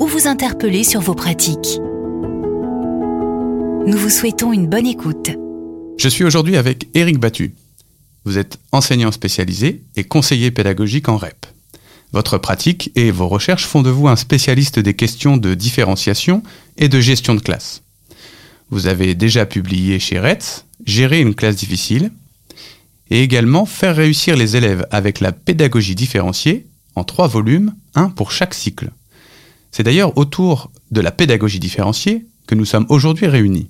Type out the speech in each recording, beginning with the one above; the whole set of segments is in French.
ou vous interpeller sur vos pratiques. Nous vous souhaitons une bonne écoute. Je suis aujourd'hui avec Éric Battu. Vous êtes enseignant spécialisé et conseiller pédagogique en REP. Votre pratique et vos recherches font de vous un spécialiste des questions de différenciation et de gestion de classe. Vous avez déjà publié chez RETS Gérer une classe difficile et également Faire réussir les élèves avec la pédagogie différenciée en trois volumes, un pour chaque cycle. C'est d'ailleurs autour de la pédagogie différenciée que nous sommes aujourd'hui réunis.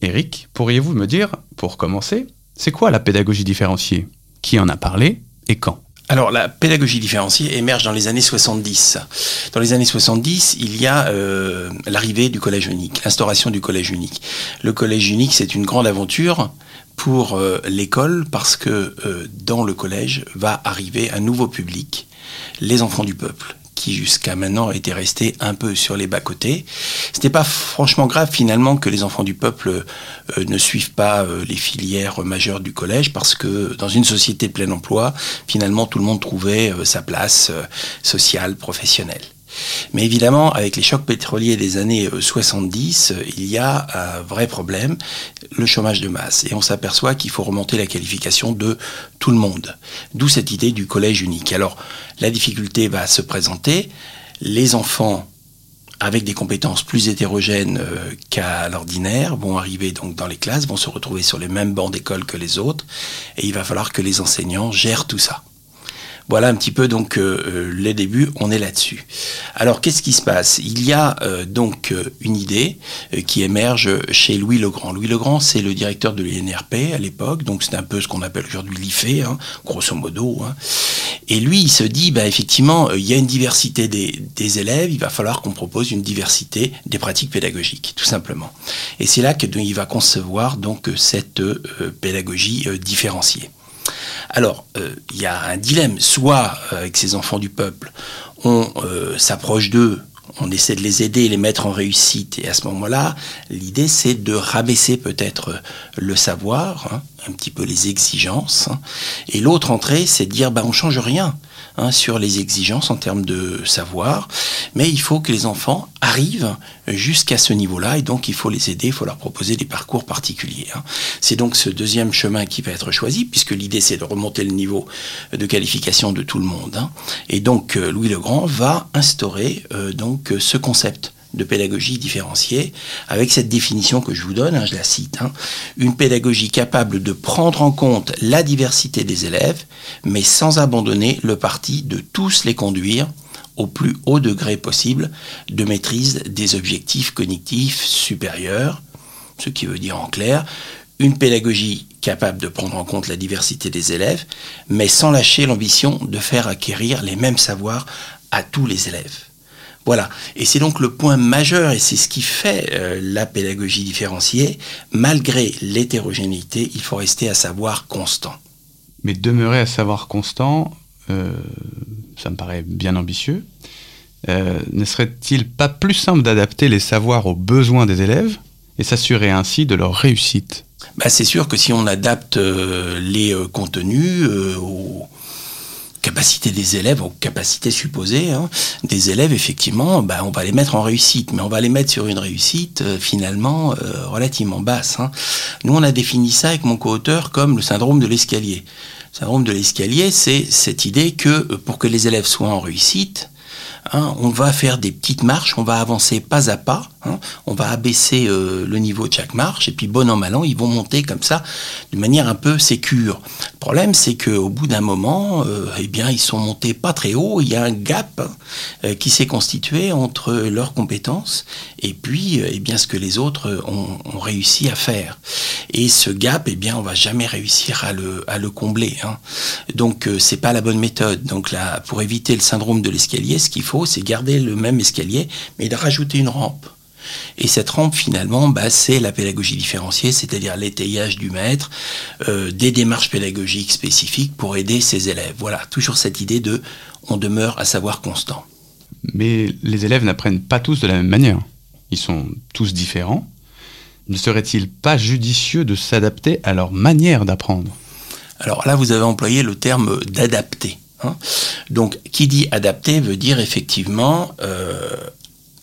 Eric, pourriez-vous me dire, pour commencer, c'est quoi la pédagogie différenciée? Qui en a parlé et quand? Alors la pédagogie différenciée émerge dans les années 70. Dans les années 70, il y a euh, l'arrivée du collège unique, l'instauration du collège unique. Le collège unique, c'est une grande aventure pour euh, l'école parce que euh, dans le collège va arriver un nouveau public, les enfants du peuple jusqu'à maintenant était resté un peu sur les bas-côtés. C'était pas franchement grave finalement que les enfants du peuple euh, ne suivent pas euh, les filières majeures du collège parce que dans une société de plein emploi, finalement tout le monde trouvait euh, sa place sociale, professionnelle. Mais évidemment, avec les chocs pétroliers des années 70, euh, il y a un vrai problème, le chômage de masse. Et on s'aperçoit qu'il faut remonter la qualification de tout le monde. D'où cette idée du collège unique. Alors, la difficulté va se présenter. Les enfants avec des compétences plus hétérogènes euh, qu'à l'ordinaire, vont arriver dans les classes, vont se retrouver sur les mêmes bancs d'école que les autres, et il va falloir que les enseignants gèrent tout ça. Voilà un petit peu donc euh, euh, les débuts, on est là-dessus. Alors qu'est-ce qui se passe? Il y a euh, donc une idée qui émerge chez Louis Legrand. Louis Legrand, c'est le directeur de l'INRP à l'époque, donc c'est un peu ce qu'on appelle aujourd'hui l'IFE, hein, grosso modo. Hein. Et lui, il se dit, bah, effectivement, il y a une diversité des, des élèves, il va falloir qu'on propose une diversité des pratiques pédagogiques, tout simplement. Et c'est là qu'il va concevoir donc cette pédagogie différenciée. Alors, euh, il y a un dilemme. Soit, euh, avec ces enfants du peuple, on euh, s'approche d'eux, on essaie de les aider, les mettre en réussite. Et à ce moment-là, l'idée, c'est de rabaisser peut-être le savoir, hein, un petit peu les exigences. Hein. Et l'autre entrée, c'est de dire, bah, on change rien. Hein, sur les exigences en termes de savoir, mais il faut que les enfants arrivent jusqu'à ce niveau-là et donc il faut les aider, il faut leur proposer des parcours particuliers. Hein. C'est donc ce deuxième chemin qui va être choisi puisque l'idée c'est de remonter le niveau de qualification de tout le monde. Hein. Et donc euh, Louis Legrand va instaurer euh, donc ce concept de pédagogie différenciée, avec cette définition que je vous donne, hein, je la cite, hein, une pédagogie capable de prendre en compte la diversité des élèves, mais sans abandonner le parti de tous les conduire au plus haut degré possible de maîtrise des objectifs cognitifs supérieurs, ce qui veut dire en clair une pédagogie capable de prendre en compte la diversité des élèves, mais sans lâcher l'ambition de faire acquérir les mêmes savoirs à tous les élèves. Voilà. Et c'est donc le point majeur, et c'est ce qui fait euh, la pédagogie différenciée. Malgré l'hétérogénéité, il faut rester à savoir constant. Mais demeurer à savoir constant, euh, ça me paraît bien ambitieux. Euh, ne serait-il pas plus simple d'adapter les savoirs aux besoins des élèves et s'assurer ainsi de leur réussite? Bah, C'est sûr que si on adapte les contenus aux capacité des élèves, aux capacités supposées hein, des élèves, effectivement, ben, on va les mettre en réussite, mais on va les mettre sur une réussite euh, finalement euh, relativement basse. Hein. Nous, on a défini ça avec mon co-auteur comme le syndrome de l'escalier. Le syndrome de l'escalier, c'est cette idée que euh, pour que les élèves soient en réussite, hein, on va faire des petites marches, on va avancer pas à pas, Hein. on va abaisser euh, le niveau de chaque marche et puis bon an mal an, ils vont monter comme ça de manière un peu sécure. Le problème, c'est qu'au bout d'un moment, euh, eh bien, ils sont montés pas très haut. Il y a un gap euh, qui s'est constitué entre leurs compétences et puis, eh bien, ce que les autres ont, réussi à faire. Et ce gap, eh bien, on va jamais réussir à le, combler. Hein. Donc, c'est pas la bonne méthode. Donc là, pour éviter le syndrome de l'escalier, ce qu'il faut, c'est garder le même escalier, mais de rajouter une rampe. Et cette rampe, finalement, bah, c'est la pédagogie différenciée, c'est-à-dire l'étayage du maître, euh, des démarches pédagogiques spécifiques pour aider ses élèves. Voilà, toujours cette idée de on demeure à savoir constant. Mais les élèves n'apprennent pas tous de la même manière. Ils sont tous différents. Ne serait-il pas judicieux de s'adapter à leur manière d'apprendre? Alors là, vous avez employé le terme d'adapter. Hein. Donc, qui dit adapter veut dire effectivement euh,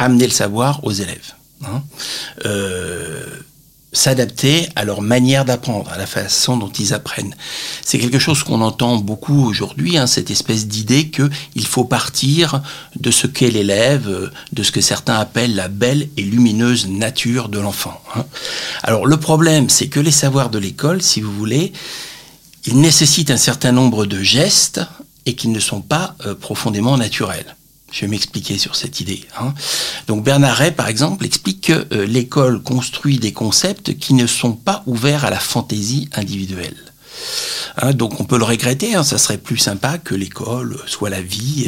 amener le savoir aux élèves. Hein. Euh, s'adapter à leur manière d'apprendre, à la façon dont ils apprennent. C'est quelque chose qu'on entend beaucoup aujourd'hui, hein, cette espèce d'idée qu'il faut partir de ce qu'est l'élève, de ce que certains appellent la belle et lumineuse nature de l'enfant. Hein. Alors le problème, c'est que les savoirs de l'école, si vous voulez, ils nécessitent un certain nombre de gestes et qu'ils ne sont pas euh, profondément naturels. Je vais m'expliquer sur cette idée. Hein. Donc Bernard Ray, par exemple, explique que euh, l'école construit des concepts qui ne sont pas ouverts à la fantaisie individuelle. Hein, donc on peut le regretter, hein, ça serait plus sympa que l'école soit la vie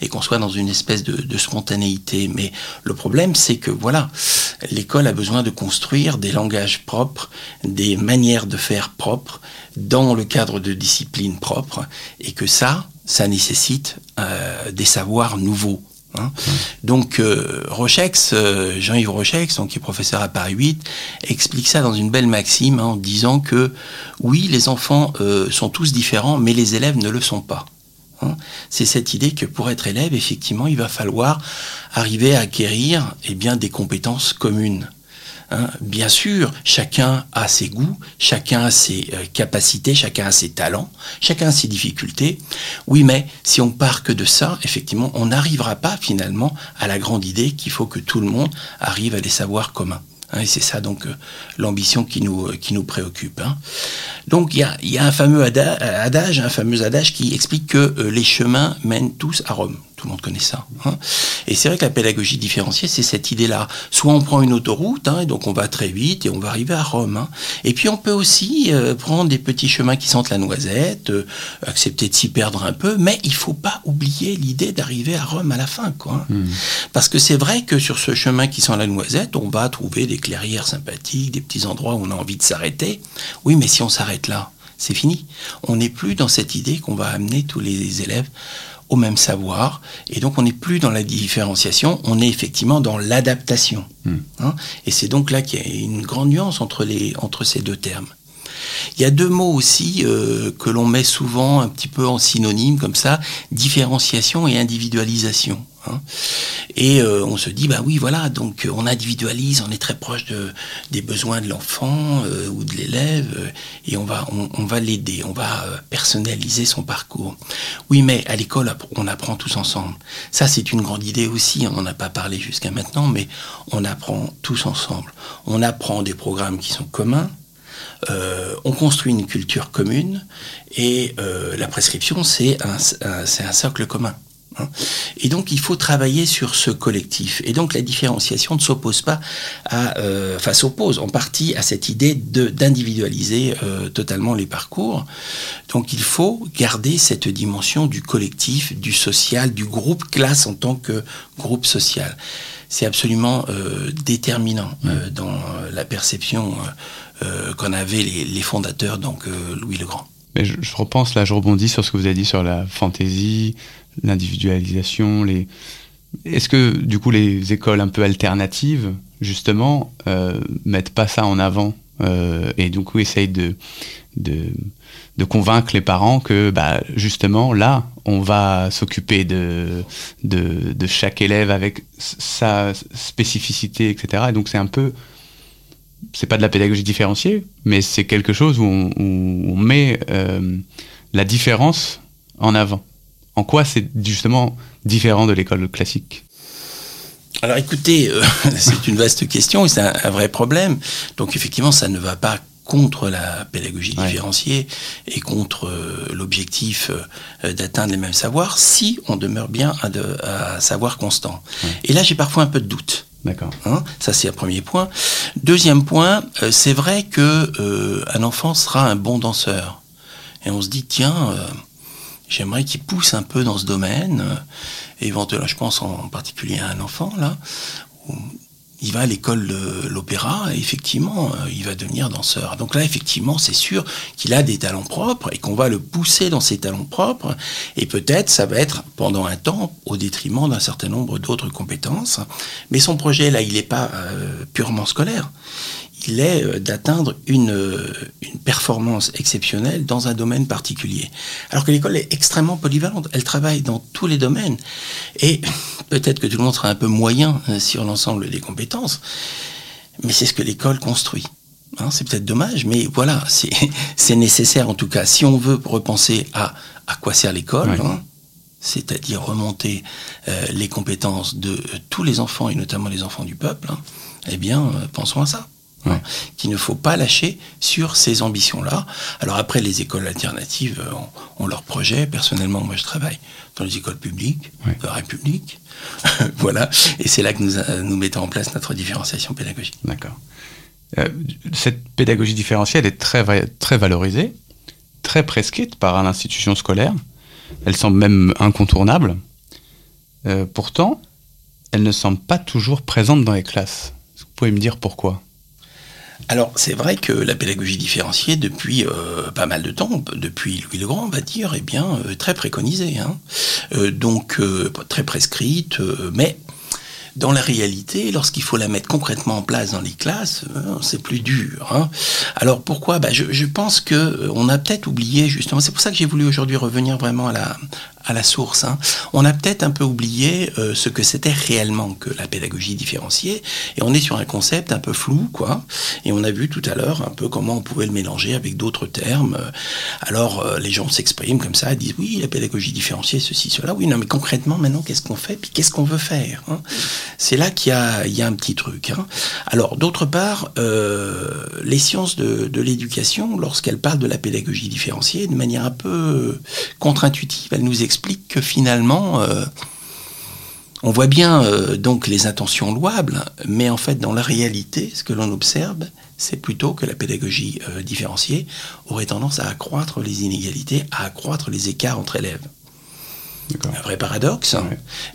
et, mmh. qu'on soit dans une espèce de, de, spontanéité. Mais le problème, c'est que voilà, l'école a besoin de construire des langages propres, des manières de faire propres, dans le cadre de disciplines propres, et que ça, ça nécessite euh, des savoirs nouveaux. Hein. Donc euh, Rochex, euh, Jean-Yves Rochex, qui est professeur à Paris 8, explique ça dans une belle maxime hein, en disant que oui, les enfants sont tous différents, mais les élèves ne le sont pas. Hein. C'est cette idée que pour être élève, effectivement, il va falloir arriver à acquérir eh bien, des compétences communes. Hein, bien sûr, chacun a ses goûts, chacun a ses euh, capacités, chacun a ses talents, chacun a ses difficultés. Oui, mais si on part que de ça, effectivement, on n'arrivera pas finalement à la grande idée qu'il faut que tout le monde arrive à des savoirs communs. Hein, et c'est ça donc euh, l'ambition qui nous, euh, qui nous préoccupe. Hein. Donc il y a, y a, un fameux adage, un fameux adage qui explique que les chemins mènent tous à Rome tout le monde connaît ça. Hein. Et c'est vrai que la pédagogie différenciée, c'est cette idée-là. Soit on prend une autoroute, hein, et donc on va très vite et on va arriver à Rome. Et puis on peut aussi euh, prendre des petits chemins qui sentent la noisette, euh, accepter de s'y perdre un peu, mais il faut pas oublier l'idée d'arriver à Rome à la fin. Quoi, hmm. Parce que c'est vrai que sur ce chemin qui sent la noisette, on va trouver des clairières sympathiques, des petits endroits où on a envie de s'arrêter. Oui, mais si on s'arrête là, c'est fini. On n'est plus dans cette idée qu'on va amener tous les élèves au même savoir. Et donc on n'est plus dans la différenciation, on est effectivement dans l'adaptation. Hmm. Hein? et c'est donc là qu'il y a une grande nuance entre, les, entre ces deux termes. Il y a deux mots aussi euh, que l'on met souvent un petit peu en synonyme comme ça, différenciation et individualisation. Hein. Et euh, on se dit, bah oui, voilà, donc euh, on individualise, on est très proche de, des besoins de l'enfant ou de l'élève, et on va, on, va l'aider, on va personnaliser son parcours. Oui, mais à l'école, on apprend tous ensemble. Ça, c'est une grande idée aussi, on n'en a pas parlé jusqu'à maintenant, mais on apprend tous ensemble. On apprend des programmes qui sont communs, euh, on construit une culture commune et euh, la prescription, c'est un, un, socle commun. Hein. Et donc, il faut travailler sur ce collectif. Et donc, la différenciation ne s'oppose pas à, euh, enfin, s'oppose en partie à cette idée d'individualiser totalement les parcours. Donc, il faut garder cette dimension du collectif, du social, du groupe classe en tant que groupe social. C'est absolument déterminant dans la perception euh, qu'en avaient les, fondateurs, donc euh, Louis le Grand. Mais je, repense là, je rebondis sur ce que vous avez dit sur la fantaisie, l'individualisation. Les... Est-ce que du coup les écoles un peu alternatives, justement, euh, mettent pas ça en avant euh, et du coup essayent de, de, convaincre les parents que bah, justement là, on va s'occuper de, de, de chaque élève avec sa spécificité, etc. Et donc c'est un peu c'est pas de la pédagogie différenciée, mais c'est quelque chose où on, met euh, la différence en avant. En quoi c'est justement différent de l'école classique? Alors écoutez, euh, c'est une vaste question, c'est un, vrai problème. Donc effectivement, ça ne va pas contre la pédagogie différenciée et contre euh, l'objectif euh, d'atteindre les mêmes savoirs si on demeure bien à, savoir constant. Et là, j'ai parfois un peu de doute. D'accord. Hein ça, c'est un premier point. Deuxième point, euh, c'est vrai que un enfant sera un bon danseur. Et on se dit, tiens, j'aimerais qu'il pousse un peu dans ce domaine. éventuellement, je pense en particulier à un enfant, là, il va à l'école de l'opéra effectivement, euh, il va devenir danseur. Donc là, effectivement, c'est sûr qu'il a des talents propres et qu'on va le pousser dans ses talents propres. Et peut-être, ça va être pendant un temps au détriment d'un certain nombre d'autres compétences. Mais son projet, là, il n'est pas euh, purement scolaire il est euh, d'atteindre une, euh, une, performance exceptionnelle dans un domaine particulier. Alors que l'école est extrêmement polyvalente, elle travaille dans tous les domaines. Et peut-être que tout le monde sera un peu moyen euh, sur l'ensemble des compétences, mais c'est ce que l'école construit. Hein, c'est peut-être dommage, mais voilà, c'est nécessaire en tout cas. Si on veut repenser à à quoi sert l'école, hein, c'est-à-dire remonter les compétences de tous les enfants et notamment les enfants du peuple, hein, eh bien, pensons à ça qu'il ne faut pas lâcher sur ces ambitions-là. Alors après, les écoles alternatives euh, ont, leurs projets. Personnellement, moi, je travaille dans les écoles publiques, de la République. voilà. Et c'est là que nous, euh, nous mettons en place notre différenciation pédagogique. D'accord. Euh, cette pédagogie différentielle est très, très valorisée, très prescrite par l'institution scolaire. Elle semble même incontournable. pourtant, elle ne semble pas toujours présente dans les classes. Vous pouvez me dire pourquoi? Alors c'est vrai que la pédagogie différenciée depuis euh, pas mal de temps, depuis Louis le Grand on va dire, est bien euh, très préconisée, hein. euh, donc très prescrite, mais dans la réalité, lorsqu'il faut la mettre concrètement en place dans les classes, c'est plus dur. Hein. Alors pourquoi? Bah, je, je, pense que on a peut-être oublié justement. C'est pour ça que j'ai voulu aujourd'hui revenir vraiment à la, à la source. Hein. On a peut-être un peu oublié euh, ce que c'était réellement que la pédagogie différenciée, et on est sur un concept un peu flou, quoi. Et on a vu tout à l'heure un peu comment on pouvait le mélanger avec d'autres termes. Alors euh, les gens s'expriment comme ça, disent oui, la pédagogie différenciée, ceci, cela. Oui, non, mais concrètement, maintenant, qu'est-ce qu'on fait, puis qu'est-ce qu'on veut faire hein? C'est là qu'il y a, un petit truc. Hein. Alors d'autre part, euh, les sciences de l'éducation, lorsqu'elles parlent de la pédagogie différenciée, de manière un peu contre-intuitive, elles nous expliquent explique que finalement, euh, on voit bien euh, donc les intentions louables, mais en fait, dans la réalité, ce que l'on observe, c'est plutôt que la pédagogie euh, différenciée aurait tendance à accroître les inégalités, à accroître les écarts entre élèves. Un vrai paradoxe,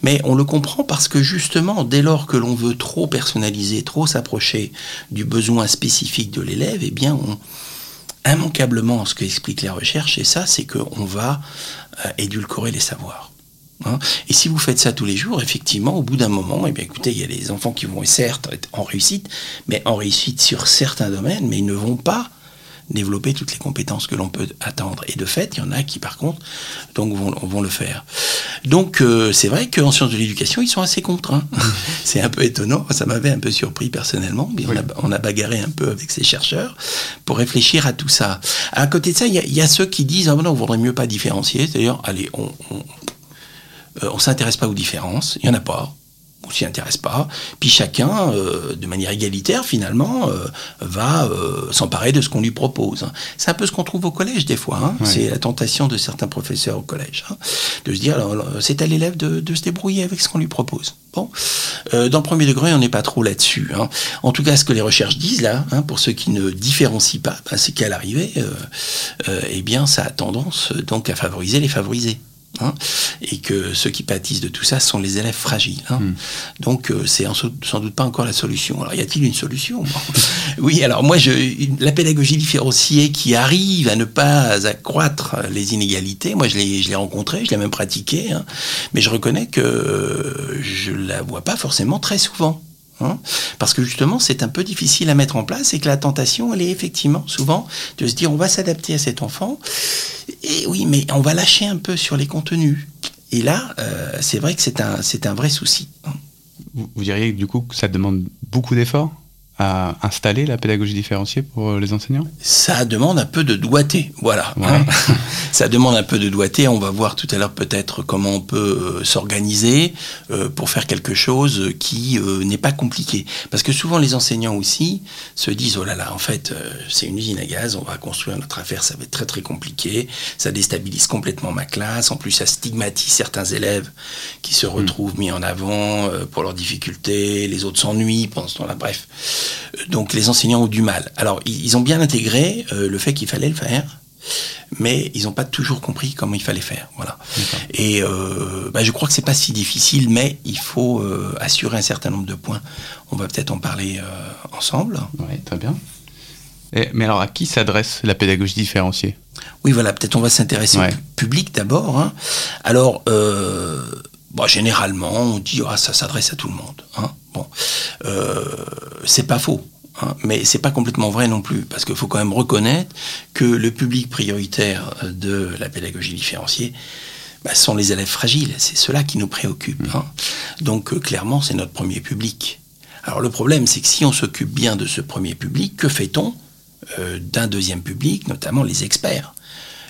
mais on le comprend parce que justement, dès lors que l'on veut trop personnaliser, trop s'approcher du besoin spécifique de l'élève, eh bien, on, immanquablement, ce que expliquent les recherches, et ça, c'est qu'on va édulcorer les savoirs. Hein. et si vous faites ça tous les jours, effectivement, au bout d'un moment, eh bien, écoutez, il y a des enfants qui vont certes être en réussite, mais en réussite sur certains domaines, mais ils ne vont pas développer toutes les compétences que l'on peut attendre. Et de fait, il y en a qui, par contre, donc vont, vont le faire. Donc, euh, c'est vrai qu'en sciences de l'éducation, ils sont assez contraints. c'est un peu étonnant. Ça m'avait un peu surpris personnellement. Mais on, a, bagarré un peu avec ces chercheurs pour réfléchir à tout ça. À côté de ça, il y, a ceux qui disent, ah non, on vaudrait mieux pas différencier. C'est-à-dire, allez, on, on, euh, on s'intéresse pas aux différences. Il y en a pas on s'y intéresse pas. Puis chacun, euh, de manière égalitaire finalement, euh, va euh, s'emparer de ce qu'on lui propose. C'est un peu ce qu'on trouve au collège des fois. Hein. C'est la tentation de certains professeurs au collège, hein. de se dire c'est à l'élève de, se débrouiller avec ce qu'on lui propose. Bon, dans le premier degré, on n'est pas trop là-dessus. Hein. En tout cas, ce que les recherches disent là, pour ceux qui ne différencient pas, ben, c'est qu'à l'arrivée, eh bien, ça a tendance donc à favoriser les favorisés. Hein, et que ceux qui pâtissent de tout ça sont les élèves fragiles. Hein. Hmm. Donc euh, c'est sans doute pas encore la solution. Alors y a-t-il une solution? Oui, alors moi, je, la pédagogie différenciée qui arrive à ne pas accroître les inégalités, moi je l'ai rencontrée, je l'ai même pratiquée, hein, mais je reconnais que je la vois pas forcément très souvent. Hein. Parce que justement, c'est un peu difficile à mettre en place et que la tentation, elle est effectivement souvent de se dire on va s'adapter à cet enfant. Et oui, mais on va lâcher un peu sur les contenus. Et là, euh, c'est vrai que c'est un, c'est un vrai souci. Vous, diriez du coup que ça demande beaucoup d'efforts? À installer la pédagogie différenciée pour les enseignants? Ça demande un peu de doigté, voilà. Hein. ça demande un peu de doigté. On va voir tout à l'heure peut-être comment on peut euh, s'organiser euh, pour faire quelque chose qui euh, n'est pas compliqué. Parce que souvent les enseignants aussi se disent oh là là, en fait c'est une usine à gaz, on va construire notre affaire, ça va être très très compliqué, ça déstabilise complètement ma classe. En plus ça stigmatise certains élèves qui se hmm. retrouvent mis en avant pour leurs difficultés, les autres s'ennuient pendant ce temps-là. Bref. Donc les enseignants ont du mal. Alors ils ont bien intégré euh, le fait qu'il fallait le faire, mais ils n'ont pas toujours compris comment il fallait faire. Voilà. Et euh, bah, je crois que c'est pas si difficile, mais il faut euh, assurer un certain nombre de points. On va peut-être en parler ensemble. Oui, très bien. mais alors à qui s'adresse la pédagogie différenciée? Oui, voilà, peut-être on va s'intéresser au public d'abord. Hein. Alors, bah, généralement, on dit ah ça s'adresse à tout le monde. Hein. Euh, c'est pas faux. Hein, mais c'est pas complètement vrai non plus, parce qu'il faut quand même reconnaître que le public prioritaire de la pédagogie différenciée bah, sont les élèves fragiles. C'est cela qui nous préoccupe. Hein. Donc euh, clairement, c'est notre premier public. Alors le problème, c'est que si on s'occupe bien de ce premier public, que fait-on euh, d'un deuxième public, notamment les experts,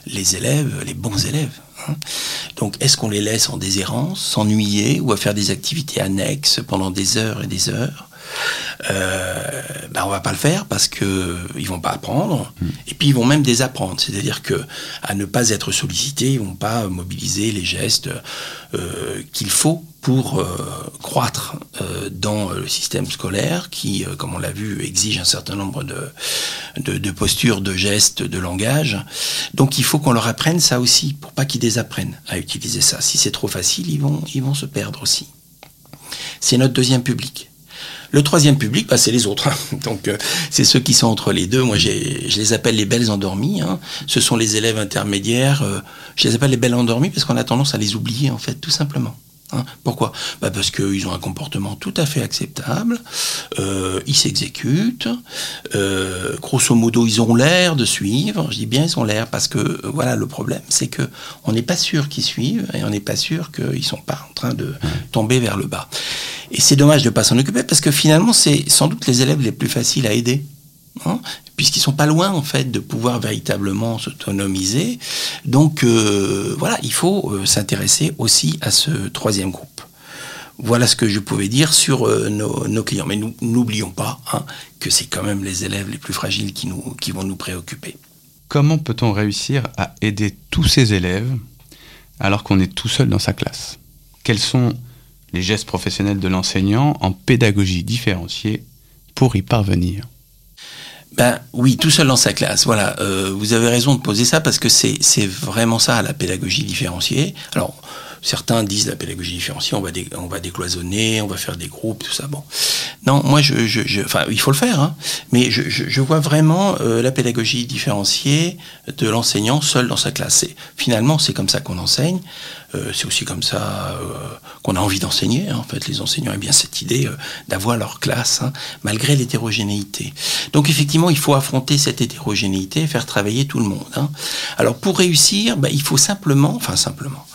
les élèves, les bons élèves? Hein. Donc, est-ce qu'on les laisse en déshérence, s'ennuyer ou à faire des activités annexes pendant des heures et des heures? Euh, ben on va pas le faire parce que ils vont pas apprendre hmm. et puis ils vont même désapprendre c'est-à-dire que à ne pas être sollicités ils vont pas mobiliser les gestes euh, qu'il faut pour euh, croître euh, dans le système scolaire qui, comme on l'a vu, exige un certain nombre de, de, postures, de gestes, de langage. Donc il faut qu'on leur apprenne ça aussi, pour pas qu'ils désapprennent à utiliser ça. Si c'est trop facile, ils vont, ils vont se perdre aussi. C'est notre deuxième public. Le troisième public, bah, c'est les autres. Hein. Donc, euh, c'est ceux qui sont entre les deux. Moi, je les appelle les belles endormies. Hein. Ce sont les élèves intermédiaires. Euh, je les appelle les belles endormies parce qu'on a tendance à les oublier, en fait, tout simplement. Hein. Pourquoi? Bah Parce qu'ils ont un comportement tout à fait acceptable, euh, ils s'exécutent, euh, grosso modo ils ont l'air de suivre, je dis bien ils ont l'air parce que euh, voilà le problème c'est que on n'est pas sûr qu'ils suivent et on n'est pas sûr qu'ils sont pas en train de tomber vers le bas. Et c'est dommage de ne pas s'en occuper parce que finalement c'est sans doute les élèves les plus faciles à aider. Hein, puisqu'ils sont pas loin en fait de pouvoir véritablement s'autonomiser. Donc euh, voilà, il faut euh, s'intéresser aussi à ce troisième groupe. Voilà ce que je pouvais dire sur euh, nos, clients. Mais nous n'oublions pas hein, que c'est quand même les élèves les plus fragiles qui, qui vont nous préoccuper. Comment peut-on réussir à aider tous ces élèves alors qu'on est tout seul dans sa classe? Quels sont les gestes professionnels de l'enseignant en pédagogie différenciée pour y parvenir? Ben oui, tout seul dans sa classe. Voilà, euh, vous avez raison de poser ça parce que c'est vraiment ça la pédagogie différenciée. Alors certains disent la pédagogie différenciée, on va on décloisonner, on va faire des groupes, tout ça. Non, moi je, il faut le faire, hein, mais je, vois vraiment euh, la pédagogie différenciée de l'enseignant seul dans sa classe. Finalement, c'est comme ça qu'on enseigne. Euh, c'est aussi comme ça euh, qu'on a envie d'enseigner. Hein. En fait, les enseignants aiment bien cette idée d'avoir leur classe, hein, malgré l'hétérogénéité. Donc effectivement, il faut affronter cette hétérogénéité et faire travailler tout le monde. Alors pour réussir, bah, il faut simplement, enfin simplement,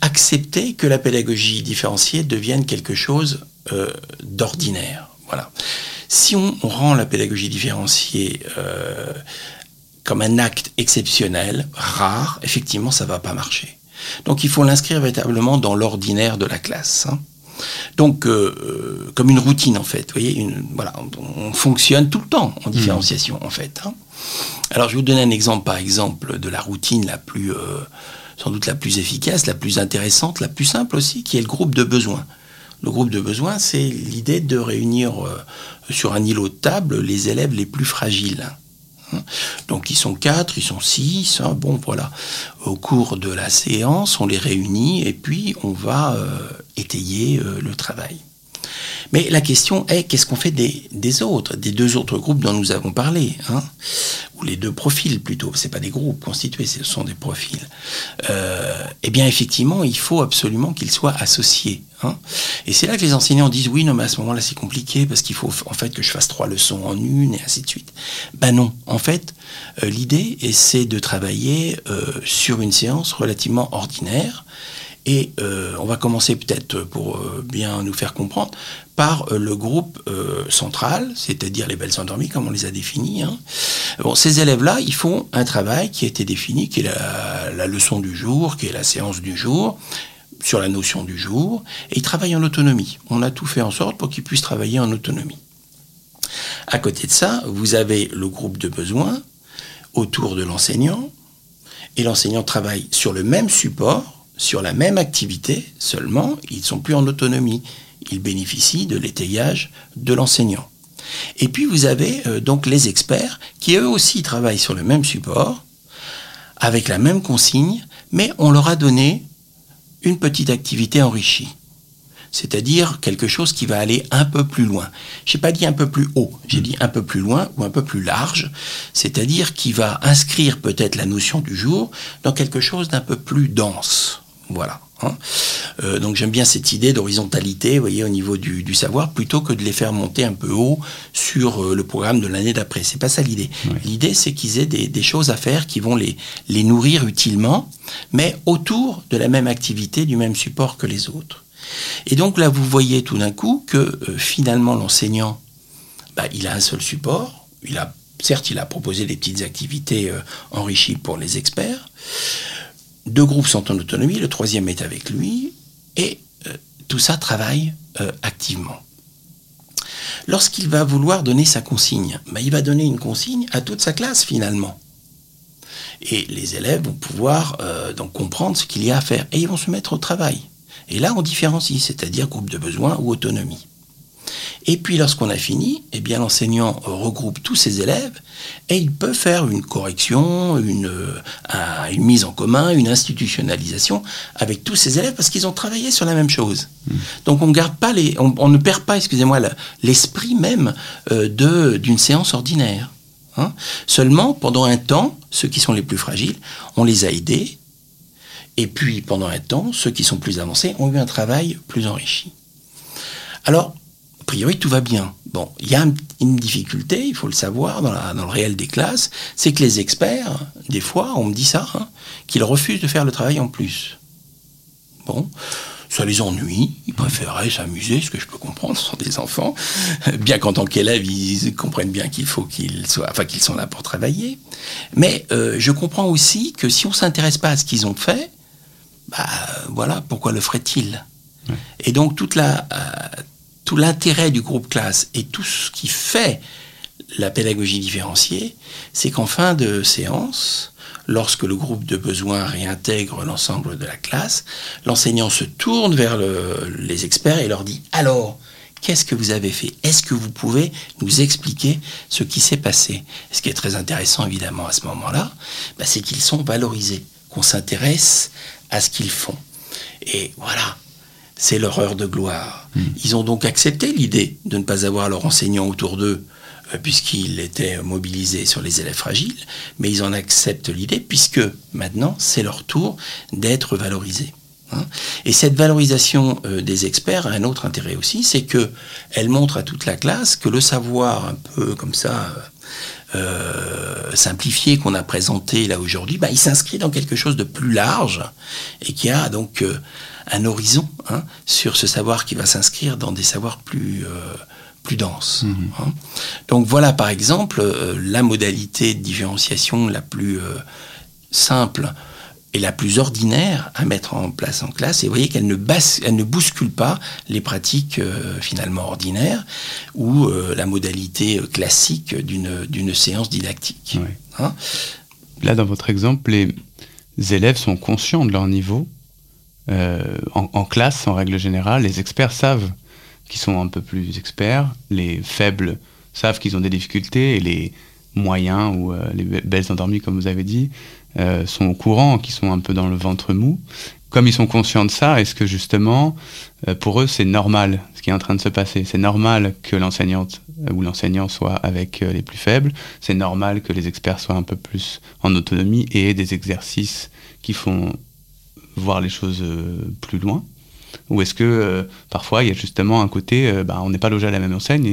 accepter que la pédagogie différenciée devienne quelque chose d'ordinaire. Voilà. Si on, on, rend la pédagogie différenciée comme un acte exceptionnel, rare, effectivement, ça va pas marcher. Donc il faut l'inscrire véritablement dans l'ordinaire de la classe. Hein. Donc, euh, euh, comme une routine en fait, vous voyez, une, voilà, on, fonctionne tout le temps en différenciation en fait. Hein. Alors, je vais vous donner un exemple, par exemple, de la routine la plus, euh, sans doute la plus efficace, la plus intéressante, la plus simple aussi, qui est le groupe de besoins. Le groupe de besoins, c'est l'idée de réunir sur un îlot de table les élèves les plus fragiles. Hein. Donc ils sont quatre, ils sont six. Hein. bon voilà. Au cours de la séance, on les réunit et puis on va euh, étayer euh, le travail. Mais la question est, qu'est-ce qu'on fait des, autres, des deux autres groupes dont nous avons parlé hein Ou les deux profils plutôt, ce pas des groupes constitués, ce sont des profils. Euh, eh bien, effectivement, il faut absolument qu'ils soient associés. Hein et c'est là que les enseignants disent, oui, non, mais à ce moment-là, c'est compliqué, parce qu'il faut en fait que je fasse trois leçons en une, et ainsi de suite. Ben non, en fait, euh, l'idée, c'est de travailler euh, sur une séance relativement ordinaire, Et on va commencer peut-être pour bien nous faire comprendre par le groupe central, c'est-à-dire les belles endormies, comme on les a définis. Hein. Bon, ces élèves-là, ils font un travail qui a été défini, qui est la, la leçon du jour, qui est la séance du jour, sur la notion du jour, et ils travaillent en autonomie. On a tout fait en sorte pour qu'ils puissent travailler en autonomie. À côté de ça, vous avez le groupe de besoins autour de l'enseignant, et l'enseignant travaille sur le même support, sur la même activité, seulement ils ne sont plus en autonomie. Ils bénéficient de l'étayage de l'enseignant. Et puis vous avez euh, donc les experts qui eux aussi travaillent sur le même support, avec la même consigne, mais on leur a donné une petite activité enrichie. C'est-à-dire quelque chose qui va aller un peu plus loin. Je n'ai pas dit un peu plus haut, j'ai dit un peu plus loin ou un peu plus large. C'est-à-dire qui va inscrire peut-être la notion du jour dans quelque chose d'un peu plus dense. Voilà. Hein. Euh, donc j'aime bien cette idée d'horizontalité, vous voyez, au niveau du, savoir, plutôt que de les faire monter un peu haut sur euh, le programme de l'année d'après. C'est pas ça l'idée. L'idée, c'est qu'ils aient des, choses à faire qui vont les, les nourrir utilement, mais autour de la même activité, du même support que les autres. Et donc là, vous voyez tout d'un coup que euh, finalement l'enseignant, bah, il a un seul support. Il a, certes, il a proposé des petites activités enrichies pour les experts. Deux groupes sont en autonomie, le troisième est avec lui, et euh, tout ça travaille euh, activement. Lorsqu'il va vouloir donner sa consigne, ben, il va donner une consigne à toute sa classe finalement. Et les élèves vont pouvoir euh, comprendre ce qu'il y a à faire et ils vont se mettre au travail. Et là, on différencie, c'est-à-dire groupe de besoins ou autonomie. Et puis lorsqu'on a fini, eh bien l'enseignant regroupe tous ses élèves et il peut faire une correction, une, euh, une mise en commun, une institutionnalisation avec tous ses élèves parce qu'ils ont travaillé sur la même chose. Mmh. Donc on garde pas les, on, ne perd pas, excusez-moi, l'esprit même euh, de d'une séance ordinaire. Hein. Seulement pendant un temps, ceux qui sont les plus fragiles, on les a aidés. Et puis pendant un temps, ceux qui sont plus avancés ont eu un travail plus enrichi. Alors, priori, tout va bien. Bon, il y a une difficulté, il faut le savoir, dans, le réel des classes, c'est que les experts, des fois, on me dit ça, hein, qu'ils refusent de faire le travail en plus. Bon, ça les ennuie, ils préféraient s'amuser, ce que je peux comprendre, ce sont des enfants, bien qu'en tant qu'élèves, ils comprennent bien qu'il faut qu'ils soient, enfin qu'ils sont là pour travailler. Mais euh, je comprends aussi que si on s'intéresse pas à ce qu'ils ont fait, bah voilà, pourquoi le ferait-il? Et donc toute la, euh, tout l'intérêt du groupe classe et tout ce qui fait la pédagogie différenciée, c'est qu'en fin de séance, lorsque le groupe de besoins réintègre l'ensemble de la classe, l'enseignant se tourne vers les experts et leur dit alors, qu'est-ce que vous avez fait? Est-ce que vous pouvez nous expliquer ce qui s'est passé? Ce qui est très intéressant évidemment à ce moment-là, bah, c'est qu'ils sont valorisés, qu'on s'intéresse à ce qu'ils font. Et voilà, c'est leur heure de gloire. Hmm. Ils ont donc accepté l'idée de ne pas avoir leur enseignant autour d'eux, euh, puisqu'il était mobilisé sur les élèves fragiles, mais ils en acceptent l'idée puisque maintenant c'est leur tour d'être valorisés. Hein. Et cette valorisation euh, des experts a un autre intérêt aussi, c'est que elle montre à toute la classe que le savoir un peu comme ça euh, simplifié qu'on a présenté là aujourd'hui, bah, il s'inscrit dans quelque chose de plus large et qui a donc un horizon hein, sur ce savoir qui va s'inscrire dans des savoirs plus, euh, plus denses. Mhm. Hein. Donc voilà par exemple euh, la modalité de différenciation la plus euh, simple et la plus ordinaire à mettre en place en classe. Et vous voyez qu'elle ne, elle ne bouscule pas les pratiques finalement ordinaires ou la modalité classique d'une séance didactique. Hein? Là, dans votre exemple, les élèves sont conscients de leur niveau euh, en, classe, en règle générale, les experts savent qu'ils sont un peu plus experts, les faibles savent qu'ils ont des difficultés, et les moyens ou euh, les belles endormies, comme vous avez dit, euh, sont au courant, qui sont un peu dans le ventre mou. Comme ils sont conscients de ça, est-ce que justement, pour eux, c'est normal ce qui est en train de se passer? C'est normal que l'enseignante ou l'enseignant soit avec les plus faibles, c'est normal que les experts soient un peu plus en autonomie et des exercices qui font voir les choses euh, plus loin. Ou est-ce que euh, parfois il y a justement un côté, euh, bah, on n'est pas logé à la même enseigne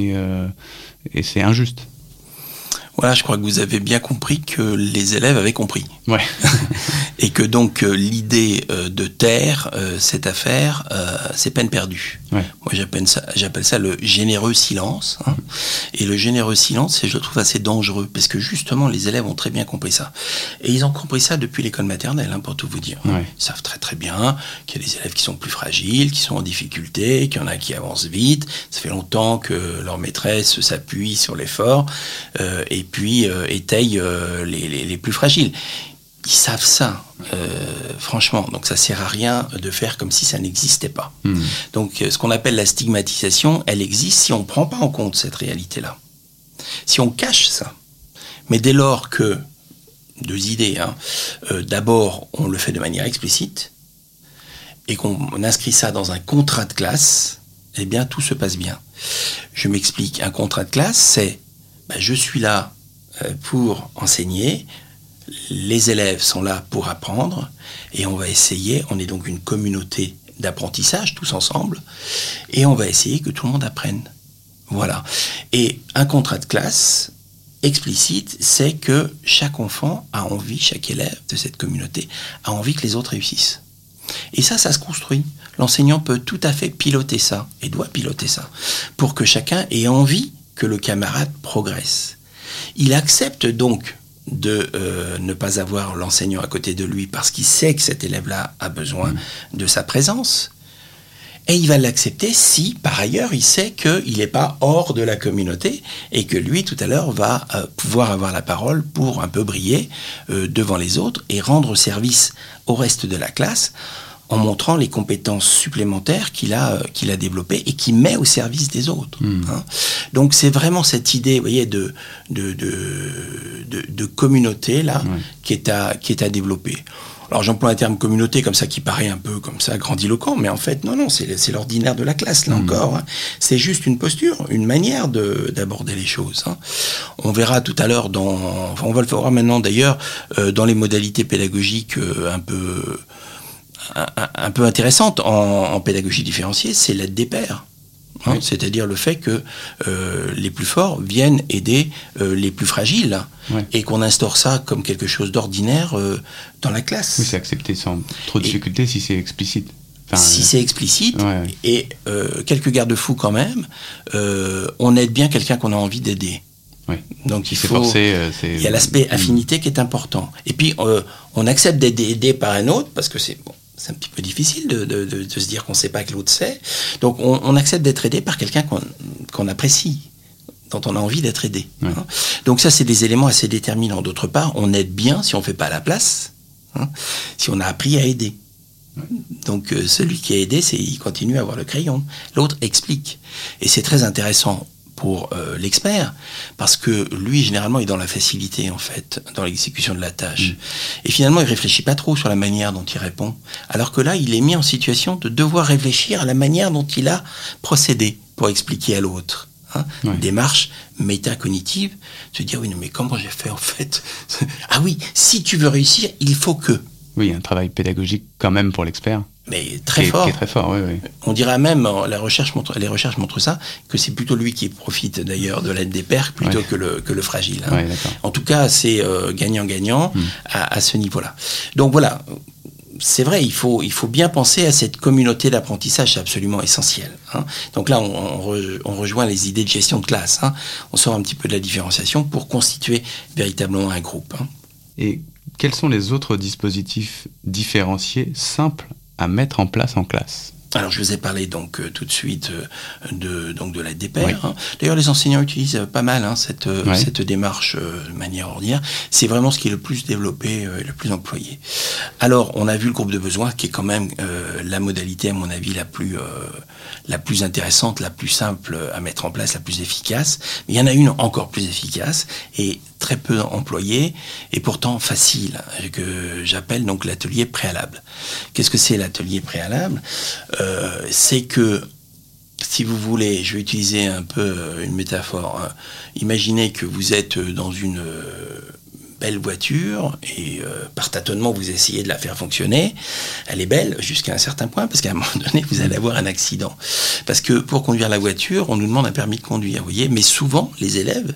et c'est injuste? Voilà, je crois que vous avez bien compris que les élèves avaient compris. Ouais. et que donc euh, l'idée euh, de taire euh, cette affaire, c'est peine perdue. Ouais. Moi j'appelle ça, j'appelle ça le généreux silence. hein. Et le généreux silence, je le trouve assez dangereux parce que justement les élèves ont très bien compris ça. Et ils ont compris ça depuis l'école maternelle, hein, pour tout vous dire. Ouais. Ils savent très très bien qu'il y a des élèves qui sont plus fragiles, qui sont en difficulté, qu'il y en a qui avancent vite. Ça fait longtemps que leur maîtresse s'appuie sur l'effort euh, et puis euh, étaye euh, les, les- les plus fragiles. Ils savent ça, euh, franchement. Donc ça sert à rien de faire comme si ça n'existait pas. Hmm. Donc ce qu'on appelle la stigmatisation, elle existe si on ne prend pas en compte cette réalité-là. Si on cache ça. Mais dès lors que, deux idées, hein, euh, d'abord on le fait de manière explicite, et qu'on inscrit ça dans un contrat de classe, eh bien tout se passe bien. Je m'explique, un contrat de classe, c'est ben, je suis là pour enseigner, les élèves sont là pour apprendre, et on va essayer, on est donc une communauté d'apprentissage tous ensemble, et on va essayer que tout le monde apprenne. Voilà. Et un contrat de classe explicite, c'est que chaque enfant a envie, chaque élève de cette communauté a envie que les autres réussissent. Et ça, ça se construit. L'enseignant peut tout à fait piloter ça, et doit piloter ça, pour que chacun ait envie que le camarade progresse. Il accepte donc de euh, ne pas avoir l'enseignant à côté de lui parce qu'il sait que cet élève-là a besoin de sa présence. Et il va l'accepter si, par ailleurs, il sait qu'il n'est pas hors de la communauté et que lui, tout à l'heure, va euh, pouvoir avoir la parole pour un peu briller euh, devant les autres et rendre service au reste de la classe en montrant les compétences supplémentaires qu'il a, euh, qu'il a développées et qu'il met au service des autres. hein. Donc c'est vraiment cette idée, vous voyez, de, de, de, de, de communauté là, Ouais. qui, est à, qui est à développer. Alors j'emploie un terme communauté comme ça qui paraît un peu comme ça grandiloquent, mais en fait non non c'est c'est l'ordinaire de la classe là encore. hein. C'est juste une posture, une manière de d'aborder les choses. hein. On verra tout à l'heure dans, enfin, on va le voir maintenant d'ailleurs euh, dans les modalités pédagogiques euh, un peu un, peu intéressantes en, en pédagogie différenciée, c'est l'aide des pairs. Hein, C'est-à-dire le fait que euh, les plus forts viennent aider euh, les plus fragiles et qu'on instaure ça comme quelque chose d'ordinaire euh, dans la classe. Oui, c'est accepté sans trop de difficulté si c'est explicite. Enfin, si c'est explicite ouais, et quelques garde-fous quand même, on aide bien quelqu'un qu'on a envie d'aider. Donc il faut. forcé. Il y a l'aspect Mm. affinité qui est important. Et puis, on accepte d'être aidé par un autre parce que c'est bon, c'est un petit peu difficile de, de- de- de se dire qu'on ne sait pas que l'autre sait. Donc, on, on accepte d'être aidé par quelqu'un qu'on apprécie, dont on a envie d'être aidé. Ouais. hein. Donc, ça, c'est des éléments assez déterminants. D'autre part, on aide bien si on ne fait pas la place, hein, si on a appris à aider. Donc euh, celui qui a aidé, c'est il continue à avoir le crayon. L'autre explique. Et c'est très intéressant pour euh, l'expert, parce que lui, généralement, est dans la facilité, en fait, dans l'exécution de la tâche. Et finalement, il réfléchit pas trop sur la manière dont il répond. Alors que là, il est mis en situation de devoir réfléchir à la manière dont il a procédé pour expliquer à l'autre. Hein. Une démarche métacognitive, se dire, oui, non, mais comment j'ai fait, en fait? Ah oui, si tu veux réussir, il faut que. Oui, un travail pédagogique quand même pour l'expert. Mais très fort. Qui est très fort, oui, oui. On dira même, euh, la recherche montre, les recherches montrent ça, que c'est plutôt lui qui profite d'ailleurs de l'aide des pairs plutôt Ouais. que, le, que le fragile. hein. Ouais. En tout cas, c'est euh, gagnant-gagnant Hmm. à, à ce niveau-là. Donc voilà, c'est vrai, il faut, il faut bien penser à cette communauté d'apprentissage, c'est absolument essentiel. hein. Donc là, on, on re- on rejoint les idées de gestion de classe. hein. On sort un petit peu de la différenciation pour constituer véritablement un groupe. hein. Et quels sont les autres dispositifs différenciés simples à mettre en place en classe? Alors je vous ai parlé donc euh, tout de suite euh, de donc de pairs. Oui. hein. D'ailleurs les enseignants utilisent euh, pas mal hein, cette cette démarche de manière ordinaire. C'est vraiment ce qui est le plus développé et le plus employé. Alors on a vu le groupe de besoins qui est quand même la modalité à mon avis la plus la plus intéressante, la plus simple à mettre en place, la plus efficace. Mais il y en a une encore plus efficace et très peu employée et pourtant facile hein, que j'appelle donc l'atelier préalable. Qu'est-ce que c'est l'atelier préalable? Euh, C'est que si vous voulez, je vais utiliser un peu euh, une métaphore. hein. Imaginez que vous êtes euh, dans une euh, belle voiture et euh, par tâtonnement vous essayez de la faire fonctionner, elle est belle jusqu'à un certain point parce qu'à un moment donné vous allez avoir un accident. Parce que pour conduire la voiture, on nous demande un permis de conduire, vous voyez, mais souvent les élèves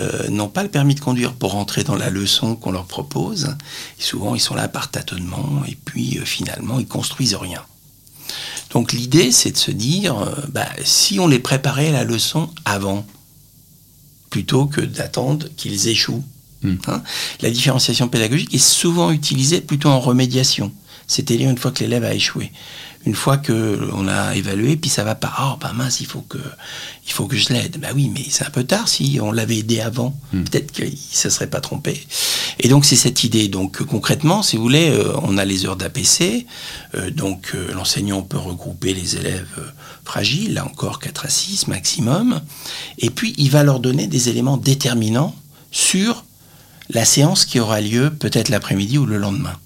euh, n'ont pas le permis de conduire pour rentrer dans la leçon qu'on leur propose. Et souvent ils sont là par tâtonnement et puis euh, finalement ils construisent rien. Donc l'idée c'est de se dire, bah, si on les préparait à la leçon avant, plutôt que d'attendre qu'ils échouent. Hmm. Hein. la différenciation pédagogique est souvent utilisée plutôt en remédiation, c'est-à-dire une fois que l'élève a échoué. Une fois que on a évalué, puis ça va pas. Oh, bah mince, il faut que, il faut que je l'aide. Bah oui, mais c'est un peu tard si on l'avait aidé avant. Hmm. Peut-être qu'il ne se serait pas trompé. Et donc c'est cette idée. Donc concrètement, si vous voulez, euh, on a les heures d'APC. Euh, donc euh, l'enseignant peut regrouper les élèves fragiles, là encore 4 à 6 maximum. Et puis il va leur donner des éléments déterminants sur la séance qui aura lieu peut-être l'après-midi ou le lendemain.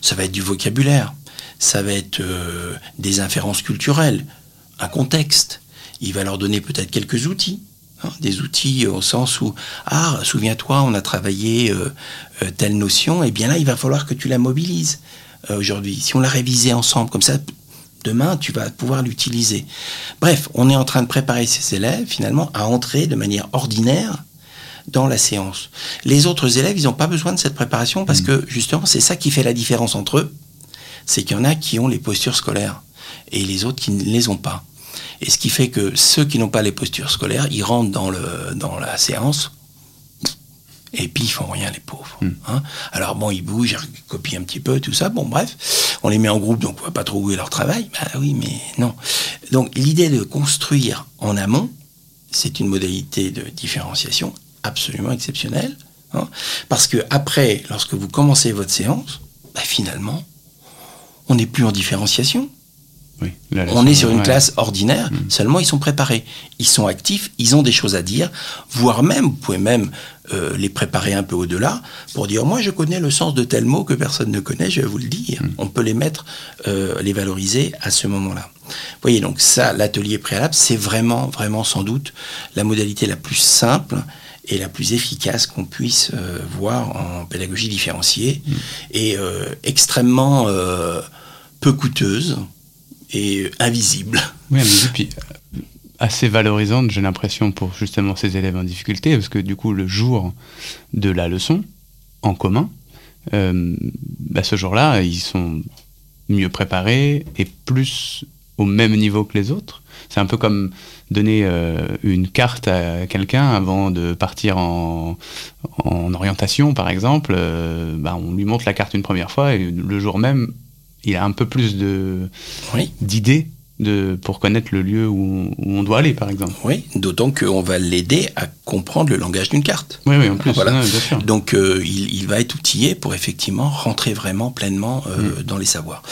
Ça va être du vocabulaire ça va être euh, des inférences culturelles, un contexte. Il va leur donner peut-être quelques outils, hein, des outils au sens où, ah, souviens-toi, on a travaillé euh, euh, telle notion, et bien là, il va falloir que tu la mobilises aujourd'hui. Si on l'a révisé ensemble, comme ça, demain, tu vas pouvoir l'utiliser. Bref, on est en train de préparer ces élèves, finalement, à entrer de manière ordinaire dans la séance. Les autres élèves, ils n'ont pas besoin de cette préparation parce mmh. que justement, c'est ça qui fait la différence entre eux c'est qu'il y en a qui ont les postures scolaires et les autres qui ne les ont pas. Et ce qui fait que ceux qui n'ont pas les postures scolaires, ils rentrent dans, le, dans la séance et puis ils font rien les pauvres. Hmm. Hein. Alors bon, ils bougent, ils copient un petit peu, tout ça. Bon, bref, on les met en groupe, donc on va pas trop où est leur travail. Bah oui, mais non. Donc l'idée de construire en amont, c'est une modalité de différenciation absolument exceptionnelle, hein. parce que après, lorsque vous commencez votre séance, bah, finalement, on n'est plus en différenciation. on est sur une classe ordinaire, mm. seulement ils sont préparés. Ils sont actifs, ils ont des choses à dire, voire même, vous pouvez même euh, les préparer un peu au-delà pour dire moi je connais le sens de tel mot que personne ne connaît, je vais vous le dire. Mm. On peut les mettre, euh, les valoriser à ce moment-là. Vous voyez, donc ça, l'atelier préalable, c'est vraiment, vraiment sans doute la modalité la plus simple et la plus efficace qu'on puisse euh, voir en pédagogie différenciée mm. et extrêmement peu coûteuse et invisible. Oui, mais puis euh, assez valorisante, j'ai l'impression, pour justement ces élèves en difficulté, parce que du coup, le jour de la leçon, en commun, euh, bah, ce jour-là, ils sont mieux préparés et plus au même niveau que les autres. C'est un peu comme donner euh, une carte à quelqu'un avant de partir en, en orientation, par exemple. bah, on lui montre la carte une première fois et le jour même, il a un peu plus de d'idées de, pour connaître le lieu où, on doit aller, par exemple. Oui, d'autant qu'on va l'aider à comprendre le langage d'une carte. Oui, oui, en plus. Voilà. Donc, euh, il, va être outillé pour effectivement rentrer vraiment pleinement euh, mm. dans les savoirs.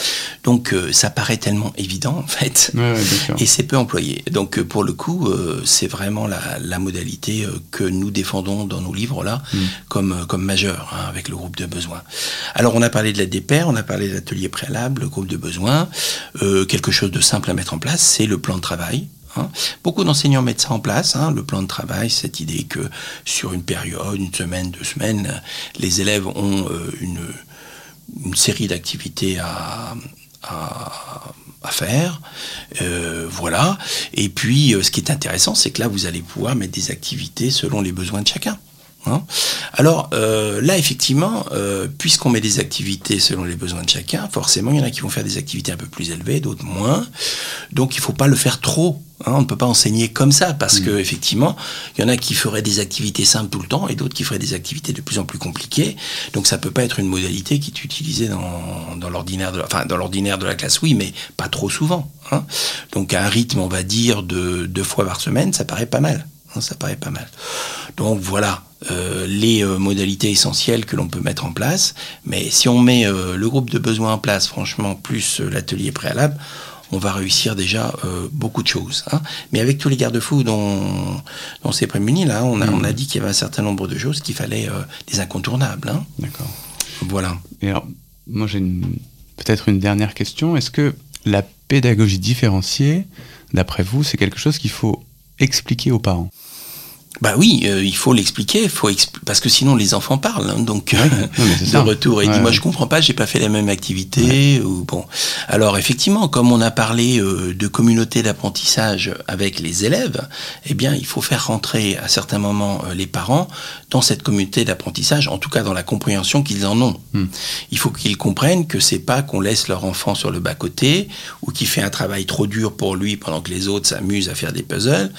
Donc, euh, ça paraît tellement évident, en fait. Oui, bien sûr. Et c'est peu employé. Donc, pour le coup, c'est vraiment la, modalité que nous défendons dans nos livres-là mm. comme, comme majeure, hein, avec le groupe de besoins. Alors, on a parlé de l'aide des pairs, on a parlé de l'atelier préalable, le groupe de besoins, quelque chose de simple à mettre en place, c'est le plan de travail. Hein. Beaucoup d'enseignants mettent ça en place, hein, le plan de travail, cette idée que sur une période, une semaine, deux semaines, les élèves ont euh, une, série d'activités à, faire. Euh, voilà. Et puis, euh, ce qui est intéressant, c'est que là, vous allez pouvoir mettre des activités selon les besoins de chacun. Hein. Alors euh, là, effectivement, euh, puisqu'on met des activités selon les besoins de chacun, forcément, il y en a qui vont faire des activités un peu plus élevées, d'autres moins. Donc il ne faut pas le faire trop. Hein. On ne peut pas enseigner comme ça, parce mmh. qu'effectivement, il y en a qui feraient des activités simples tout le temps, et d'autres qui feraient des activités de plus en plus compliquées. Donc ça ne peut pas être une modalité qui est utilisée dans, l'ordinaire de, la, enfin, dans l'ordinaire de la classe, oui, mais pas trop souvent. Hein. Donc un rythme, on va dire, de deux fois par semaine, ça paraît pas mal. Ça paraît pas mal. Donc voilà, euh, les euh, modalités essentielles que l'on peut mettre en place. Mais si on met euh, le groupe de besoins en place, franchement, plus l'atelier préalable, on va réussir déjà beaucoup de choses. Hein. Mais avec tous les garde-fous dont, on s'est prémunis, là, on a, on a dit qu'il y avait un certain nombre de choses qu'il fallait des incontournables. Hein. D'accord. Voilà. Et alors, moi j'ai peut-être une dernière question. Est-ce que la pédagogie différenciée, d'après vous, c'est quelque chose qu'il faut expliquer aux parents? Bah oui, euh, il faut l'expliquer, faut parce que sinon les enfants parlent. Hein, donc de retour, et dit moi je comprends pas, j'ai pas fait la même activité ou bon. Alors effectivement, comme on a parlé euh, de communauté d'apprentissage avec les élèves, eh bien il faut faire rentrer à certains moments euh, les parents dans cette communauté d'apprentissage, en tout cas dans la compréhension qu'ils en ont. Hmm. Il faut qu'ils comprennent que c'est pas qu'on laisse leur enfant sur le bas côté ou qu'il fait un travail trop dur pour lui pendant que les autres s'amusent à faire des puzzles.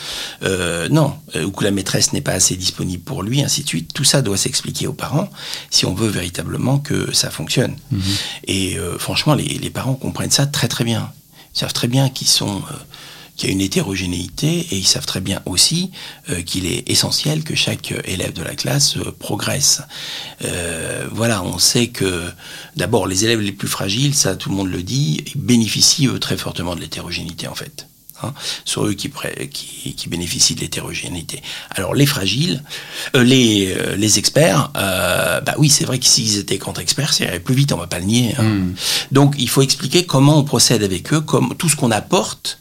non, ou que la maîtresse n'est pas assez disponible pour lui, ainsi de suite. Tout ça doit s'expliquer aux parents si on veut véritablement que ça fonctionne. Mhm. Et euh, franchement, les, parents comprennent ça très très bien. Ils savent très bien qu'ils sont... Euh, qu'il y a une hétérogénéité et ils savent très bien aussi euh, qu'il est essentiel que chaque élève de la classe progresse. voilà, on sait que d'abord les élèves les plus fragiles, ça tout le monde le dit, ils bénéficient eux très fortement de l'hétérogénéité en fait. Hein, sont eux qui, qui, bénéficient de l'hétérogénéité. Alors les fragiles, euh, les, euh, les, experts, euh, bah oui, c'est vrai que s'ils étaient contre-experts, ça irait plus vite, on va pas le nier. Hein. Hmm. Donc il faut expliquer comment on procède avec eux, comme, tout ce qu'on apporte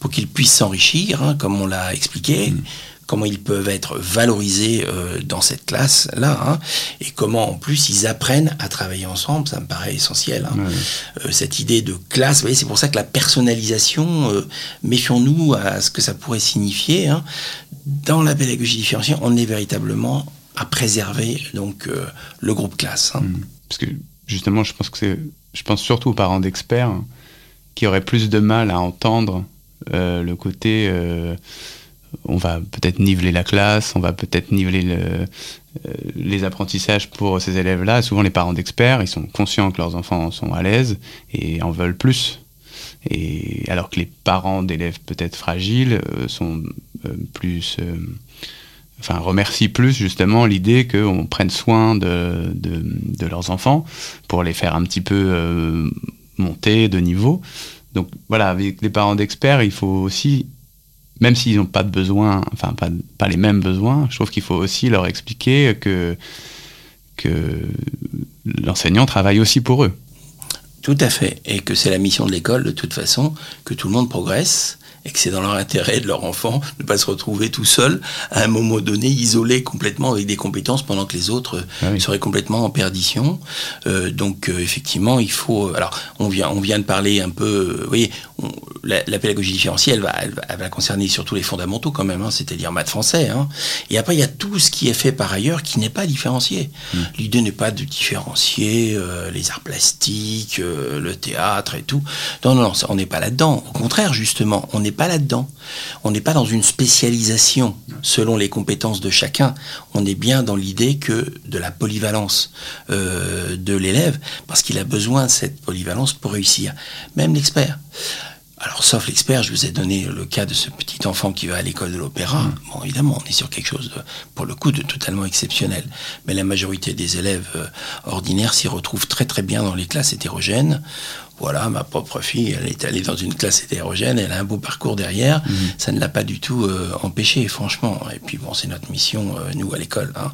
pour qu'ils puissent s'enrichir, hein, comme on l'a expliqué. Hmm comment ils peuvent être valorisés euh, dans cette classe-là, hein, et comment en plus ils apprennent à travailler ensemble, ça me paraît essentiel. Hein. Euh, cette idée de classe, vous voyez, c'est pour ça que la personnalisation, euh, méfions-nous à ce que ça pourrait signifier. Hein. Dans la pédagogie différenciée, on est véritablement à préserver donc le groupe classe. Mmh. Parce que justement, je pense que c'est, je pense surtout aux parents d'experts qui auraient plus de mal à entendre le côté on va peut-être niveler la classe, on va peut-être niveler euh, les apprentissages pour ces élèves-là. Souvent, les parents d'experts, ils sont conscients que leurs enfants sont à l'aise et en veulent plus. Et alors que les parents d'élèves peut-être fragiles euh, sont euh, plus, enfin remercient plus justement l'idée qu'on prenne soin de, de, leurs enfants pour les faire un petit peu monter de niveau. Donc voilà, avec les parents d'experts, il faut aussi même s'ils n'ont pas de besoin, enfin pas, les mêmes besoins, je trouve qu'il faut aussi leur expliquer que, que l'enseignant travaille aussi pour eux. Tout à fait, et que c'est la mission de l'école de toute façon, que tout le monde progresse, et que c'est dans leur intérêt de leur enfant de ne pas se retrouver tout seul à un moment donné, isolé complètement avec des compétences pendant que les autres ah seraient complètement en perdition. Euh, donc euh, effectivement, il faut. Alors on vient, on vient de parler un peu. vous voyez, la, pédagogie différencielle, elle va, elle, va, concerner surtout les fondamentaux quand même, hein, c'est-à-dire maths français. Hein. Et après, il y a tout ce qui est fait par ailleurs qui n'est pas différencié. Hmm. L'idée n'est pas de différencier euh, les arts plastiques, le théâtre et tout. Non, non, non on n'est pas là-dedans. Au contraire, justement, on est pas là-dedans. On n'est pas dans une spécialisation selon les compétences de chacun. On est bien dans l'idée que de la polyvalence euh, de l'élève, parce qu'il a besoin de cette polyvalence pour réussir. Même l'expert. Alors, sauf l'expert, je vous ai donné le cas de ce petit enfant qui va à l'école de l'opéra. Mmh. Bon, évidemment, on est sur quelque chose, pour le coup, de totalement exceptionnel. Mais la majorité des élèves euh, ordinaires s'y retrouvent très très bien dans les classes hétérogènes voilà, ma propre fille, elle est allée dans une classe hétérogène, elle a un beau parcours derrière, mhm. ça ne l'a pas du tout euh, empêché, franchement. Et puis bon, c'est notre mission, euh, nous, à l'école. Hein.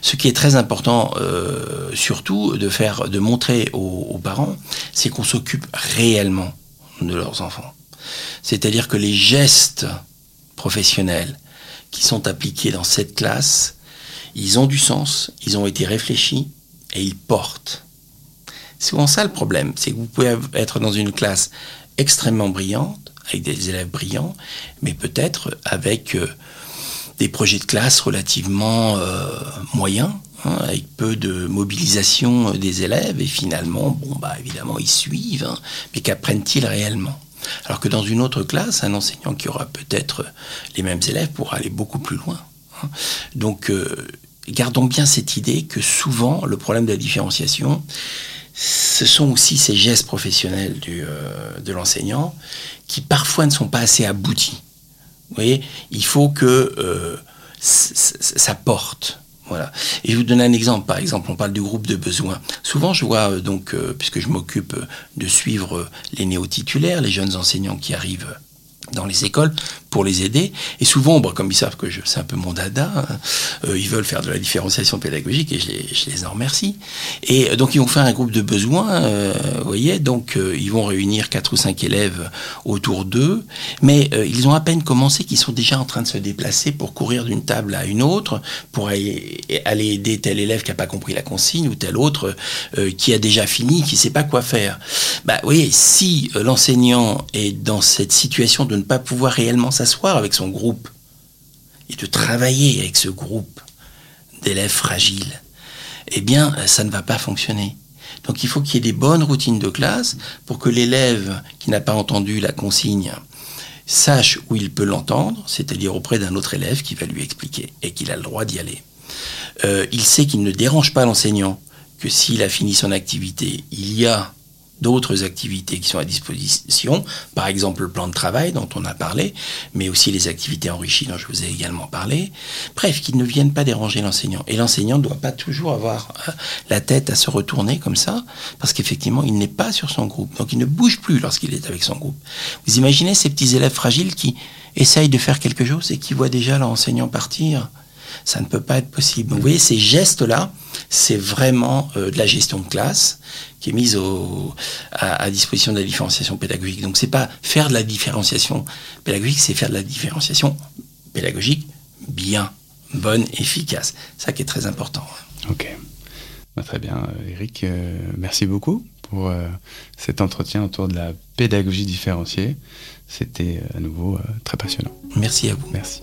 Ce qui est très important, euh, surtout, de faire, de montrer aux, parents, c'est qu'on s'occupe réellement de leurs enfants. C'est-à-dire que les gestes professionnels qui sont appliqués dans cette classe, ils ont du sens, ils ont été réfléchis et ils portent. C'est souvent ça le problème, c'est que vous pouvez être dans une classe extrêmement brillante, avec des élèves brillants, mais peut-être avec euh, des projets de classe relativement euh, moyens, hein, avec peu de mobilisation des élèves, et finalement, bon, bah évidemment, ils suivent, hein, mais qu'apprennent-ils réellement? Alors que dans une autre classe, un enseignant qui aura peut-être les mêmes élèves pourra aller beaucoup plus loin. Hein. Donc, euh, gardons bien cette idée que souvent, le problème de la différenciation, ce sont aussi ces gestes professionnels euh, de l'enseignant qui parfois ne sont pas assez aboutis. Vous voyez, il faut que euh, ça porte. Voilà. Et je vous donne un exemple. Par exemple, on parle du groupe de besoins. Souvent, je vois, euh, donc, puisque je m'occupe de suivre les néo-titulaires, les jeunes enseignants qui arrivent dans les écoles pour les aider. Et souvent, comme ils savent que c'est un peu mon dada, euh, ils veulent faire de la différenciation pédagogique et je les, en remercie. Et euh, donc ils vont faire un groupe de besoins, euh, vous voyez, donc ils vont réunir quatre ou cinq élèves autour d'eux, mais ils ont à peine commencé qu'ils sont déjà en train de se déplacer pour courir d'une table à une autre, pour aller, aller aider tel élève qui n'a pas compris la consigne ou tel autre qui a déjà fini, qui ne sait pas quoi faire. Bah, vous voyez, si l'enseignant est dans cette situation de ne pas pouvoir réellement s'asseoir avec son groupe et de travailler avec ce groupe d'élèves fragiles, eh bien, ça ne va pas fonctionner. Donc il faut qu'il y ait des bonnes routines de classe pour que l'élève qui n'a pas entendu la consigne sache où il peut l'entendre, c'est-à-dire auprès d'un autre élève qui va lui expliquer et qu'il a le droit d'y aller. Euh, il sait qu'il ne dérange pas l'enseignant, que s'il a fini son activité, il y a d'autres activités qui sont à disposition, par exemple le plan de travail dont on a parlé, mais aussi les activités enrichies dont je vous ai également parlé. Bref, qu'ils ne viennent pas déranger l'enseignant. Et l'enseignant ne doit pas toujours avoir hein, la tête à se retourner comme ça, parce qu'effectivement, il n'est pas sur son groupe. Donc il ne bouge plus lorsqu'il est avec son groupe. Vous imaginez ces petits élèves fragiles qui essayent de faire quelque chose et qui voient déjà l'enseignant partir ça ne peut pas être possible. Donc, vous voyez, ces gestes-là, c'est vraiment euh, de la gestion de classe qui est mise à, disposition de la différenciation pédagogique. Donc, c'est pas faire de la différenciation pédagogique, c'est faire de la différenciation pédagogique bien, bonne, efficace. Ça qui est très important. Ok. Bah, très bien, Eric. Euh, merci beaucoup pour euh, cet entretien autour de la pédagogie différenciée. C'était à nouveau très passionnant. Merci à vous. Merci.